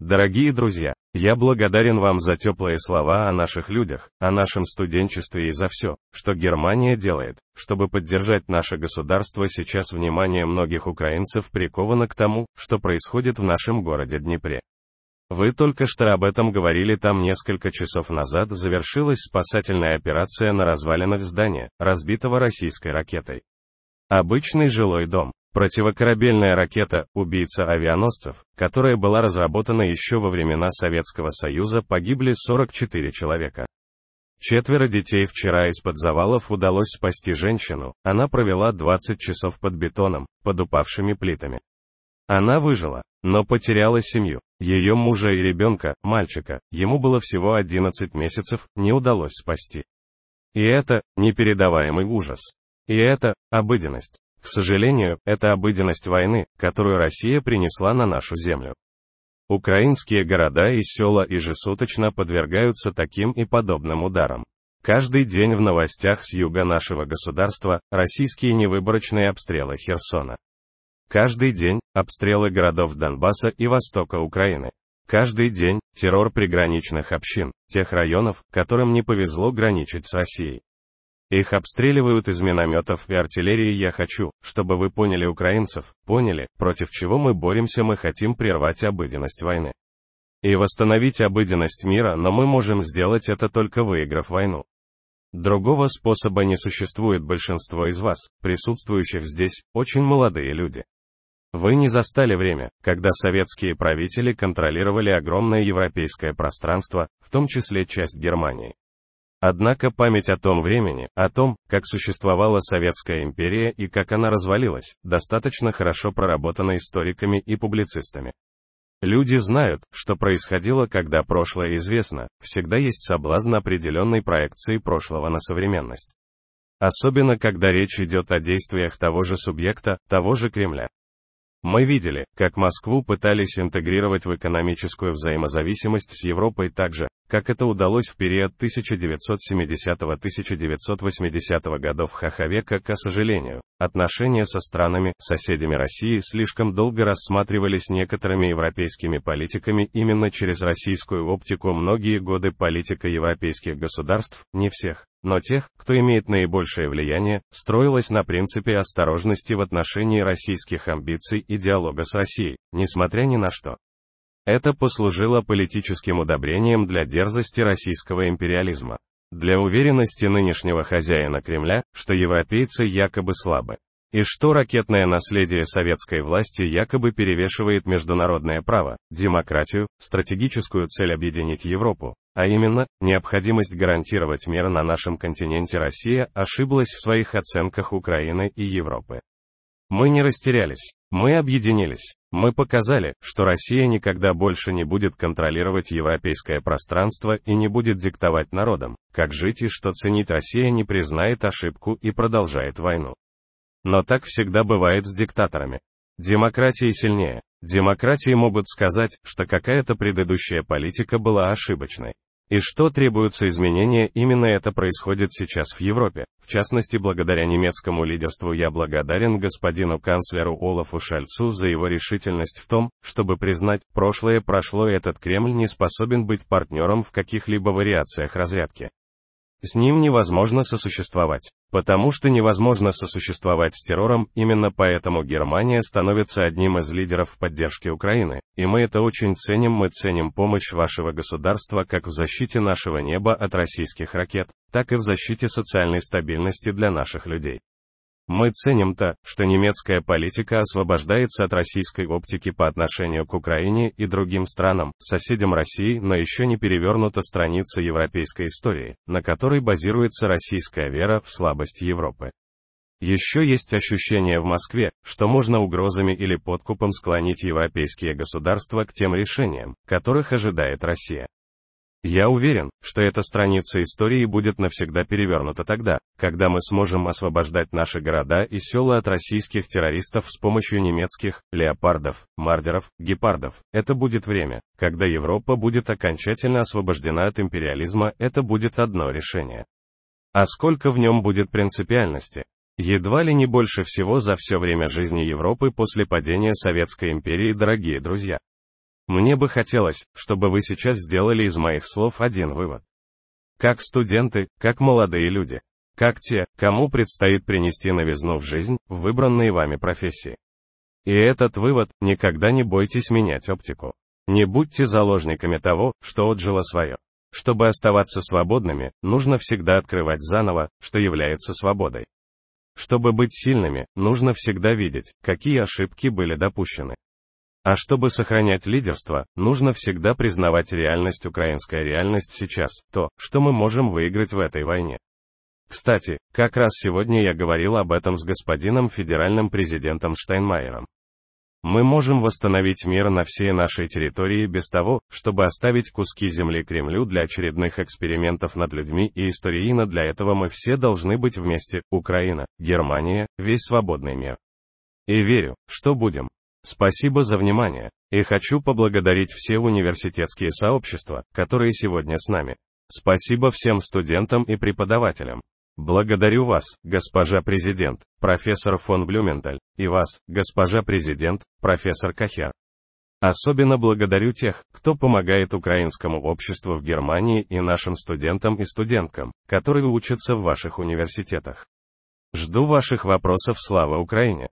Дорогие друзья, я благодарен вам за теплые слова о наших людях, о нашем студенчестве и за все, что Германия делает, чтобы поддержать наше государство. Сейчас внимание многих украинцев приковано к тому, что происходит в нашем городе Днепре. Вы только что об этом говорили там несколько часов назад завершилась спасательная операция на развалинах здания, разбитого российской ракетой. Обычный жилой дом. Противокорабельная ракета «Убийца авианосцев», которая была разработана еще во времена Советского Союза, погибли 44 человека. Четверо детей вчера из-под завалов удалось спасти женщину, она провела 20 часов под бетоном, под упавшими плитами. Она выжила, но потеряла семью. Ее мужа и ребенка, мальчика, ему было всего 11 месяцев, не удалось спасти. И это непередаваемый ужас. И это обыденность. К сожалению, это обыденность войны, которую Россия принесла на нашу землю. Украинские города и села ежесуточно подвергаются таким и подобным ударам. Каждый день в новостях с юга нашего государства российские невыборочные обстрелы Херсона. Каждый день обстрелы городов Донбасса и востока Украины. Каждый день террор приграничных общин, тех районов, которым не повезло граничить с Россией. Их обстреливают из минометов и артиллерии. Я хочу, чтобы вы поняли украинцев, поняли, против чего мы боремся. Мы хотим прервать обыденность войны. И восстановить обыденность мира, но мы можем сделать это только выиграв войну. Другого способа не существует большинство из вас, присутствующих здесь, очень молодые люди. Вы не застали время, когда советские правители контролировали огромное европейское пространство, в том числе часть Германии. Однако память о том времени, о том, как существовала Советская империя и как она развалилась, достаточно хорошо проработана историками и публицистами. Люди знают, что происходило, когда прошлое известно, всегда есть соблазн определенной проекции прошлого на современность. Особенно когда речь идет о действиях того же субъекта, того же Кремля. Мы видели, как Москву пытались интегрировать в экономическую взаимозависимость с Европой так же, как это удалось в период 1970-1980 годов Хаховека, к сожалению. Отношения со странами, соседями России слишком долго рассматривались некоторыми европейскими политиками именно через российскую оптику многие годы политика европейских государств, не всех, но тех, кто имеет наибольшее влияние, строилась на принципе осторожности в отношении российских амбиций и диалога с Россией, несмотря ни на что. Это послужило политическим удобрением для дерзости российского империализма. Для уверенности нынешнего хозяина Кремля, что европейцы якобы слабы. И что ракетное наследие советской власти якобы перевешивает международное право, демократию, стратегическую цель объединить Европу, а именно, необходимость гарантировать мир на нашем континенте Россия ошиблась в своих оценках Украины и Европы. Мы не растерялись, мы объединились, мы показали, что Россия никогда больше не будет контролировать европейское пространство и не будет диктовать народам, как жить и что ценить Россия не признает ошибку и продолжает войну. Но так всегда бывает с диктаторами. Демократии сильнее. Демократии могут сказать, что какая-то предыдущая политика была ошибочной. И что требуются изменения, именно это происходит сейчас в Европе. В частности, благодаря немецкому лидерству я благодарен господину канцлеру Олафу Шальцу за его решительность в том, чтобы признать, прошлое прошло и этот Кремль не способен быть партнером в каких-либо вариациях разрядки. С ним невозможно сосуществовать. Потому что невозможно сосуществовать с террором, именно поэтому Германия становится одним из лидеров в поддержке Украины, и мы это очень ценим, мы ценим помощь вашего государства как в защите нашего неба от российских ракет, так и в защите социальной стабильности для наших людей. Мы ценим то, что немецкая политика освобождается от российской оптики по отношению к Украине и другим странам, соседям России, но еще не перевернута страница европейской истории, на которой базируется российская вера в слабость Европы. Еще есть ощущение в Москве, что можно угрозами или подкупом склонить европейские государства к тем решениям, которых ожидает Россия. Я уверен, что эта страница истории будет навсегда перевернута тогда, когда мы сможем освобождать наши города и села от российских террористов с помощью немецких леопардов, мардеров, гепардов. Это будет время, когда Европа будет окончательно освобождена от империализма, это будет одно решение. А сколько в нем будет принципиальности? Едва ли не больше всего за все время жизни Европы после падения Советской империи, дорогие друзья. Мне бы хотелось, чтобы вы сейчас сделали из моих слов один вывод. Как студенты, как молодые люди, как те, кому предстоит принести новизну в жизнь, в выбранные вами профессии. И этот вывод – никогда не бойтесь менять оптику. Не будьте заложниками того, что отжило свое. Чтобы оставаться свободными, нужно всегда открывать заново, что является свободой. Чтобы быть сильными, нужно всегда видеть, какие ошибки были допущены. А чтобы сохранять лидерство, нужно всегда признавать реальность, украинская реальность сейчас, то, что мы можем выиграть в этой войне. Кстати, как раз сегодня я говорил об этом с господином федеральным президентом Штайнмайером. Мы можем восстановить мир на всей нашей территории без того, чтобы оставить куски земли Кремлю для очередных экспериментов над людьми и историйно для этого мы все должны быть вместе, Украина, Германия, весь свободный мир. И верю, что будем. Спасибо за внимание. И хочу поблагодарить все университетские сообщества, которые сегодня с нами. Спасибо всем студентам и преподавателям. Благодарю вас, госпожа президент, профессор фон Блюменталь, и вас, госпожа президент, профессор Кахер. Особенно благодарю тех, кто помогает украинскому обществу в Германии и нашим студентам и студенткам, которые учатся в ваших университетах. Жду ваших вопросов. Слава Украине!